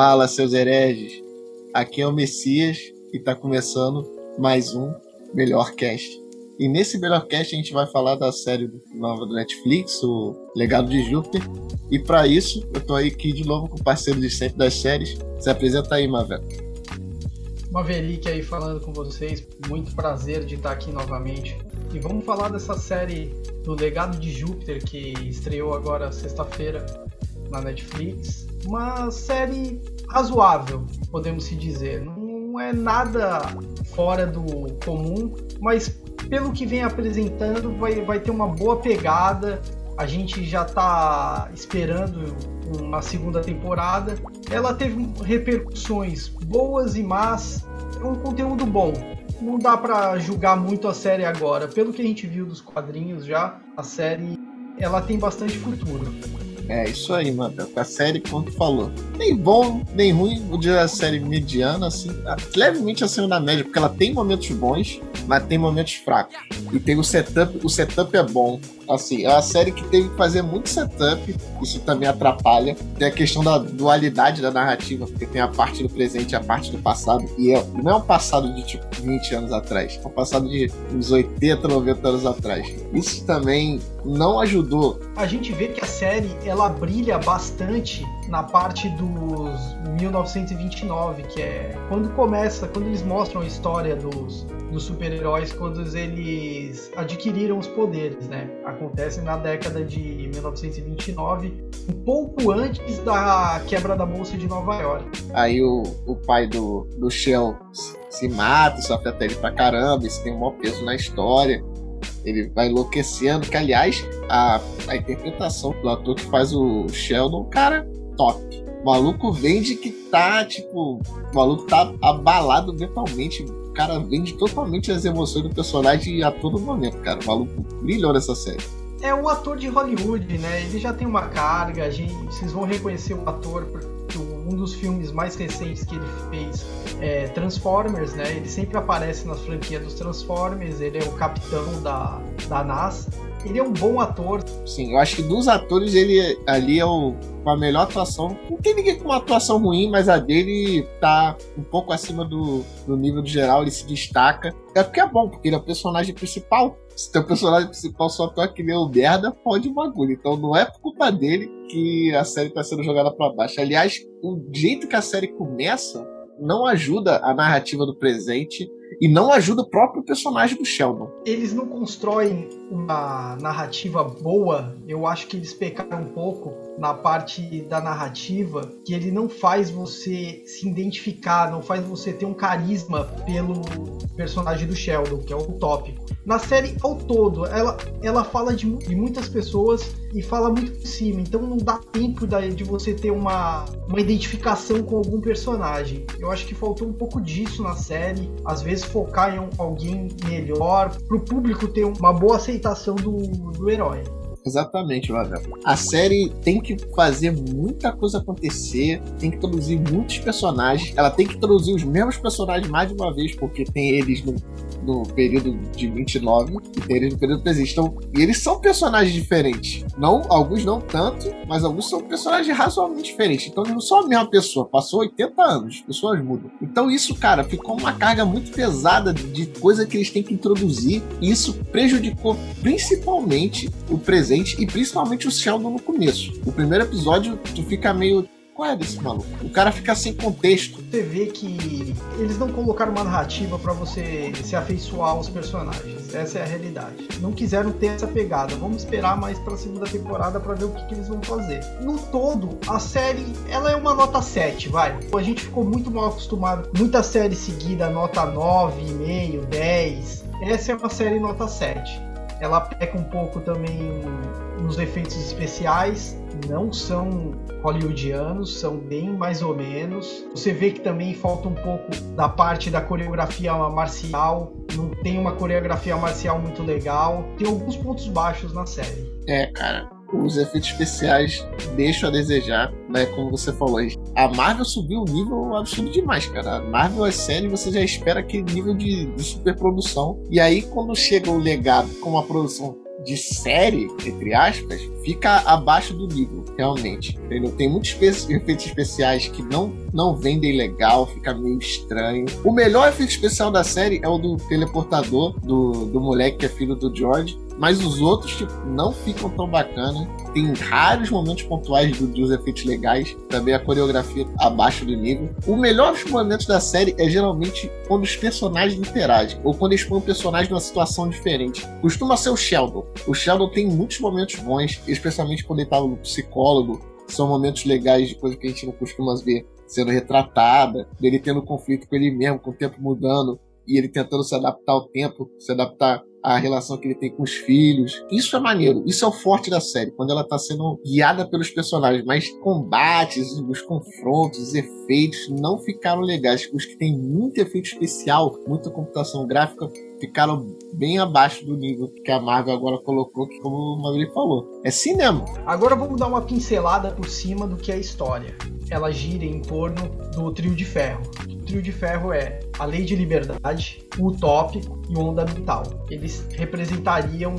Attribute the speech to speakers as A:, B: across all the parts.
A: Fala, seus hereges. Aqui é o Messias e tá começando mais um Melhor Cast. E nesse Melhor Cast a gente vai falar da série nova do Netflix, o Legado de Júpiter. E para isso, eu tô aqui de novo com o parceiro de sempre das séries. Se apresenta aí, Mavel.
B: Maverick aí falando com vocês. Muito prazer de estar aqui novamente. E vamos falar dessa série do Legado de Júpiter que estreou agora sexta-feira na Netflix. Uma série razoável, podemos se dizer. Não é nada fora do comum, mas pelo que vem apresentando, vai, vai ter uma boa pegada. A gente já está esperando uma segunda temporada. Ela teve repercussões boas e más. É um conteúdo bom. Não dá para julgar muito a série agora. Pelo que a gente viu dos quadrinhos já, a série ela tem bastante futuro.
A: É isso aí, mano. A série, tu falou, nem bom, nem ruim. Vou dizer a série mediana, assim, levemente acima da média, porque ela tem momentos bons, mas tem momentos fracos. E tem o setup, o setup é bom. Assim, é uma série que teve que fazer muito setup, isso também atrapalha. Tem a questão da dualidade da narrativa, porque tem a parte do presente e a parte do passado. E é, não é um passado de tipo 20 anos atrás, é um passado de uns 80, 90 anos atrás. Isso também não ajudou.
B: A gente vê que a série ela brilha bastante na parte dos 1929, que é quando começa, quando eles mostram a história dos, dos super-heróis, quando eles adquiriram os poderes, né? Acontece na década de 1929, um pouco antes da quebra da Bolsa de Nova York.
A: Aí o, o pai do, do Shell se mata, sofre até ele pra caramba, isso tem um maior peso na história ele vai enlouquecendo, que aliás, a, a interpretação do ator que faz o Sheldon, cara, top. O maluco vende que tá, tipo, o maluco tá abalado mentalmente. O cara vende totalmente as emoções do personagem a todo momento, cara. O maluco brilhou nessa série.
B: É um ator de Hollywood, né? Ele já tem uma carga, gente, vocês vão reconhecer o ator um dos filmes mais recentes que ele fez é Transformers, né? Ele sempre aparece nas franquias dos Transformers, ele é o capitão da, da NASA. Ele é um bom ator.
A: Sim, eu acho que dos atores ele ali é o com a melhor atuação. Não tem ninguém com uma atuação ruim, mas a dele tá um pouco acima do, do nível do geral, ele se destaca. É porque é bom, porque ele é o personagem principal. Se teu personagem principal só toca que nem o merda, pode bagulho. Então não é por culpa dele que a série tá sendo jogada para baixo. Aliás, o jeito que a série começa não ajuda a narrativa do presente e não ajuda o próprio personagem do Sheldon.
B: Eles não constroem uma narrativa boa, eu acho que eles pecaram um pouco na parte da narrativa, que ele não faz você se identificar, não faz você ter um carisma pelo personagem do Sheldon, que é o tópico. Na série ao todo, ela, ela fala de, de muitas pessoas e fala muito por cima, então não dá tempo de você ter uma, uma identificação com algum personagem. Eu acho que faltou um pouco disso na série, às vezes focar em alguém melhor, para o público ter uma boa aceitação do, do herói.
A: Exatamente, Mavel. A série tem que fazer muita coisa acontecer, tem que introduzir muitos personagens, ela tem que introduzir os mesmos personagens mais de uma vez, porque tem eles no, no período de 29 e tem no período presente. Então, e eles são personagens diferentes. Não, alguns não tanto, mas alguns são personagens razoavelmente diferentes. Então, eles não são a mesma pessoa. Passou 80 anos, as pessoas mudam. Então, isso, cara, ficou uma carga muito pesada de coisa que eles têm que introduzir. E isso prejudicou principalmente o presente e principalmente o Sheldon no começo. O primeiro episódio, tu fica meio. Qual é desse maluco? O cara fica sem contexto.
B: Você vê que eles não colocaram uma narrativa para você se afeiçoar aos personagens. Essa é a realidade. Não quiseram ter essa pegada. Vamos esperar mais pra segunda temporada para ver o que, que, eles vão fazer. No todo, a série ela é uma nota 7, vai. A gente ficou muito mal acostumado. Muita série seguida, nota 9,5, 10. Essa é uma série nota 7 ela peca um pouco também nos efeitos especiais, não são hollywoodianos, são bem mais ou menos. Você vê que também falta um pouco da parte da coreografia marcial, não tem uma coreografia marcial muito legal, tem alguns pontos baixos na série.
A: É, cara, os efeitos especiais deixam a desejar, né? Como você falou, a Marvel subiu um nível absurdo demais, cara. A Marvel é série, você já espera aquele nível de, de superprodução. E aí, quando chega o legado com uma produção de série, entre aspas, fica abaixo do nível, realmente. Entendeu? Tem muitos efeitos especiais que não, não vendem legal, fica meio estranho. O melhor efeito especial da série é o do teleportador, do, do moleque que é filho do George. Mas os outros, tipo, não ficam tão bacana. Tem raros momentos pontuais do, dos efeitos legais. Também a coreografia abaixo do nível. O melhor momentos da série é geralmente quando os personagens interagem. Ou quando eles põem um personagem numa situação diferente. Costuma ser o Sheldon. O Sheldon tem muitos momentos bons, especialmente quando ele tava no psicólogo. São momentos legais de coisa que a gente não costuma ver sendo retratada, dele tendo conflito com ele mesmo, com o tempo mudando, e ele tentando se adaptar ao tempo, se adaptar à relação que ele tem com os filhos. Isso é maneiro, isso é o forte da série, quando ela está sendo guiada pelos personagens, mas combates, os confrontos, os efeitos não ficaram legais. Os que tem muito efeito especial, muita computação gráfica, ficaram bem abaixo do nível que a Marvel agora colocou, que como o Maverick falou, é cinema.
B: Agora vamos dar uma pincelada por cima do que é a história. Ela gira em torno do trio de ferro. O trio de ferro é a lei de liberdade, o utópico e o ondamental. Eles representariam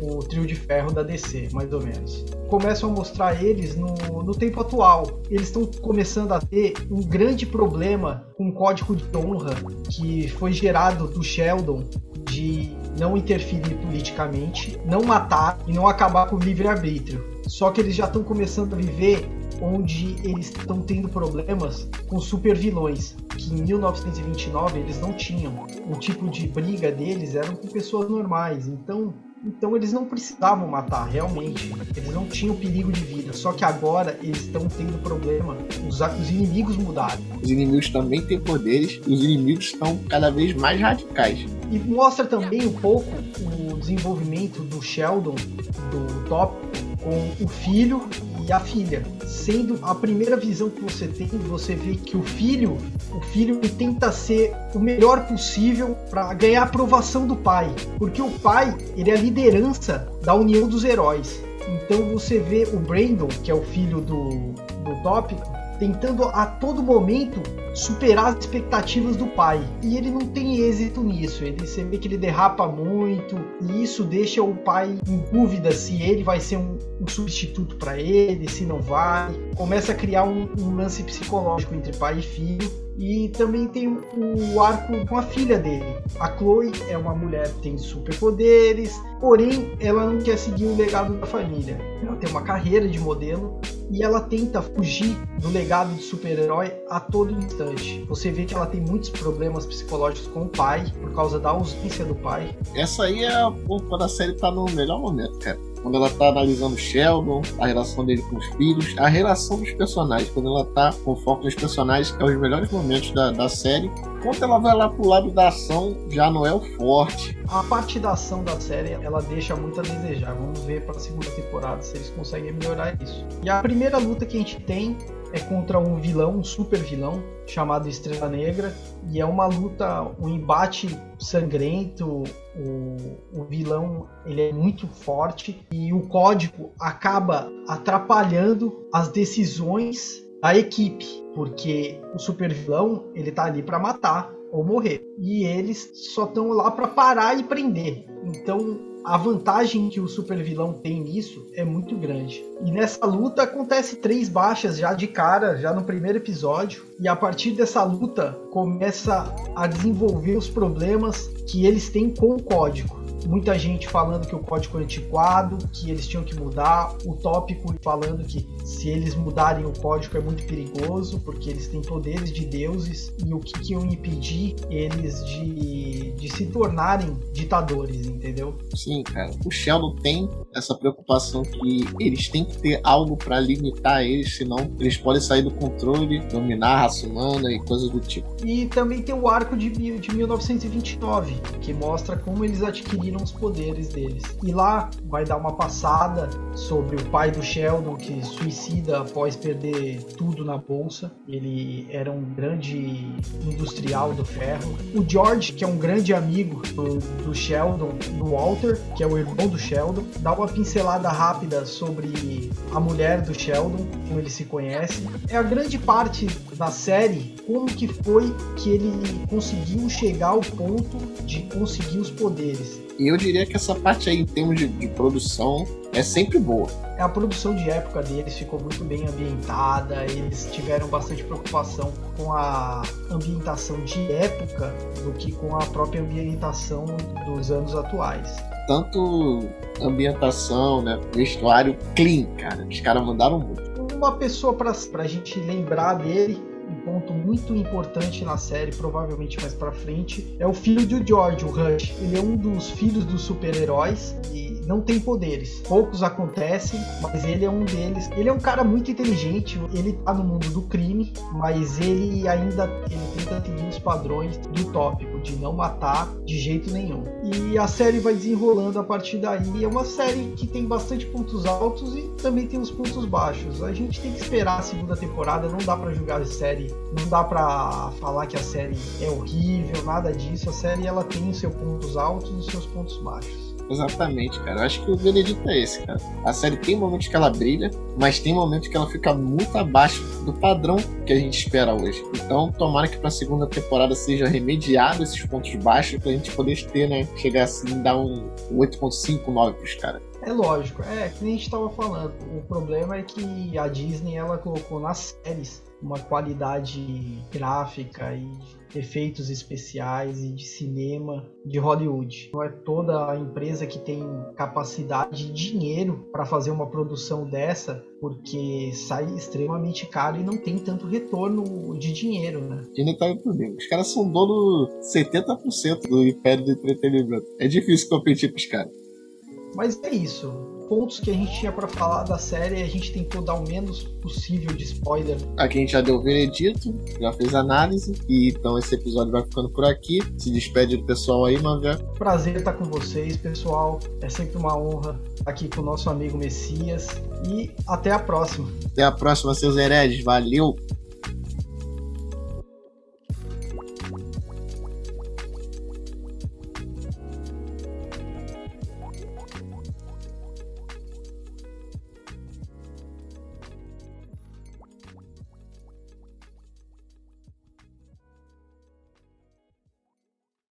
B: o trio de ferro da DC, mais ou menos. Começam a mostrar eles no, no tempo atual. Eles estão começando a ter um grande problema com o código de honra que foi gerado do Sheldon de não interferir politicamente, não matar e não acabar com o livre-arbítrio. Só que eles já estão começando a viver onde eles estão tendo problemas com super vilões, que em 1929 eles não tinham. O tipo de briga deles eram com pessoas normais. Então, então eles não precisavam matar, realmente. Eles não tinham perigo de vida. Só que agora eles estão tendo problema. Os, os inimigos mudaram.
A: Os inimigos também têm poderes e os inimigos estão cada vez mais radicais.
B: E mostra também um pouco o desenvolvimento do Sheldon, do Top, com o filho e a filha. Sendo a primeira visão que você tem, você vê que o filho, o filho tenta ser o melhor possível para ganhar a aprovação do pai, porque o pai ele é a liderança da união dos heróis. Então você vê o Brandon, que é o filho do, do Tópico, tentando a todo momento superar as expectativas do pai. E ele não tem êxito nisso. Ele você vê que ele derrapa muito e isso deixa o pai em dúvida se ele vai ser um, um substituto para ele, se não vai. Começa a criar um, um lance psicológico entre pai e filho. E também tem o arco com a filha dele. A Chloe é uma mulher que tem superpoderes, porém ela não quer seguir o legado da família. Ela tem uma carreira de modelo e ela tenta fugir do legado de super-herói a todo instante. Você vê que ela tem muitos problemas psicológicos com o pai por causa da ausência do pai.
A: Essa aí é a quando a série tá no melhor momento, cara quando ela tá analisando Sheldon, a relação dele com os filhos, a relação dos personagens, quando ela tá com foco nos personagens, é os melhores momentos da, da série. Quando ela vai lá pro lado da ação, já não é o forte.
B: A parte da ação da série, ela deixa muito a desejar. Vamos ver pra segunda temporada se eles conseguem melhorar isso. E a primeira luta que a gente tem é contra um vilão, um super vilão, chamado Estrela Negra, e é uma luta, um embate sangrento. O, o vilão ele é muito forte e o código acaba atrapalhando as decisões da equipe, porque o super vilão ele tá ali para matar ou morrer e eles só estão lá para parar e prender. Então a vantagem que o super vilão tem nisso é muito grande. E nessa luta acontece três baixas já de cara, já no primeiro episódio. E a partir dessa luta começa a desenvolver os problemas que eles têm com o código muita gente falando que o código é antiquado, que eles tinham que mudar, o tópico falando que se eles mudarem o código é muito perigoso, porque eles têm poderes de deuses e o que, que iam impedir eles de, de se tornarem ditadores, entendeu?
A: Sim, cara. O Sheldon tem essa preocupação que eles têm que ter algo para limitar eles, senão eles podem sair do controle, dominar a raça humana e coisas do tipo.
B: E também tem o arco de, de 1929, que mostra como eles adquiriram os poderes deles. E lá vai dar uma passada sobre o pai do Sheldon que suicida após perder tudo na bolsa. Ele era um grande industrial do ferro. O George, que é um grande amigo do, do Sheldon, do Walter, que é o irmão do Sheldon, dá uma pincelada rápida sobre a mulher do Sheldon, como ele se conhece. É a grande parte da série como que foi que ele conseguiu chegar ao ponto de conseguir os poderes
A: E eu diria que essa parte aí, em termos de, de produção, é sempre boa.
B: A produção de época deles ficou muito bem ambientada, eles tiveram bastante preocupação com a ambientação de época do que com a própria ambientação dos anos atuais.
A: Tanto ambientação, né, vestuário clean, cara. Os caras mandaram muito.
B: Uma pessoa pra, pra gente lembrar dele um ponto muito importante na série, provavelmente mais para frente, é o filho de George, o Rush. Ele é um dos filhos dos super-heróis e não tem poderes. Poucos acontecem, mas ele é um deles. Ele é um cara muito inteligente, ele tá no mundo do crime, mas ele ainda ele tenta seguir os padrões do tópico, de não matar de jeito nenhum. E a série vai desenrolando a partir daí. É uma série que tem bastante pontos altos e também tem os pontos baixos. A gente tem que esperar a segunda temporada, não dá para julgar a série, não dá para falar que a série é horrível, nada disso. A série ela tem os seus pontos altos e os seus pontos baixos.
A: Exatamente, cara. Eu acho que o veredito é esse, cara. A série tem momentos que ela brilha, mas tem momentos que ela fica muito abaixo do padrão que a gente espera hoje. Então, tomara que pra segunda temporada seja remediado esses pontos baixos pra gente poder ter, né? Chegar assim, dar um 8.5, 9 pros caras.
B: É lógico, é que nem a gente estava falando. O problema é que a Disney ela colocou nas séries uma qualidade gráfica e efeitos especiais e de cinema de Hollywood. Não é toda a empresa que tem capacidade de dinheiro para fazer uma produção dessa, porque sai extremamente caro e não tem tanto retorno de dinheiro, né?
A: E detalhe também, os caras são dono 70% do império do entretenimento. É difícil competir com os caras.
B: Mas é isso pontos que a gente tinha para falar da série, a gente tentou dar o menos possível de spoiler.
A: Aqui a gente já deu o veredito, já fez análise, e então esse episódio vai ficando por aqui. Se despede do pessoal aí, Mavé.
B: Prazer estar com vocês, pessoal. É sempre uma honra estar aqui com o nosso amigo Messias. E até a próxima.
A: Até a próxima, seus hereges. Valeu!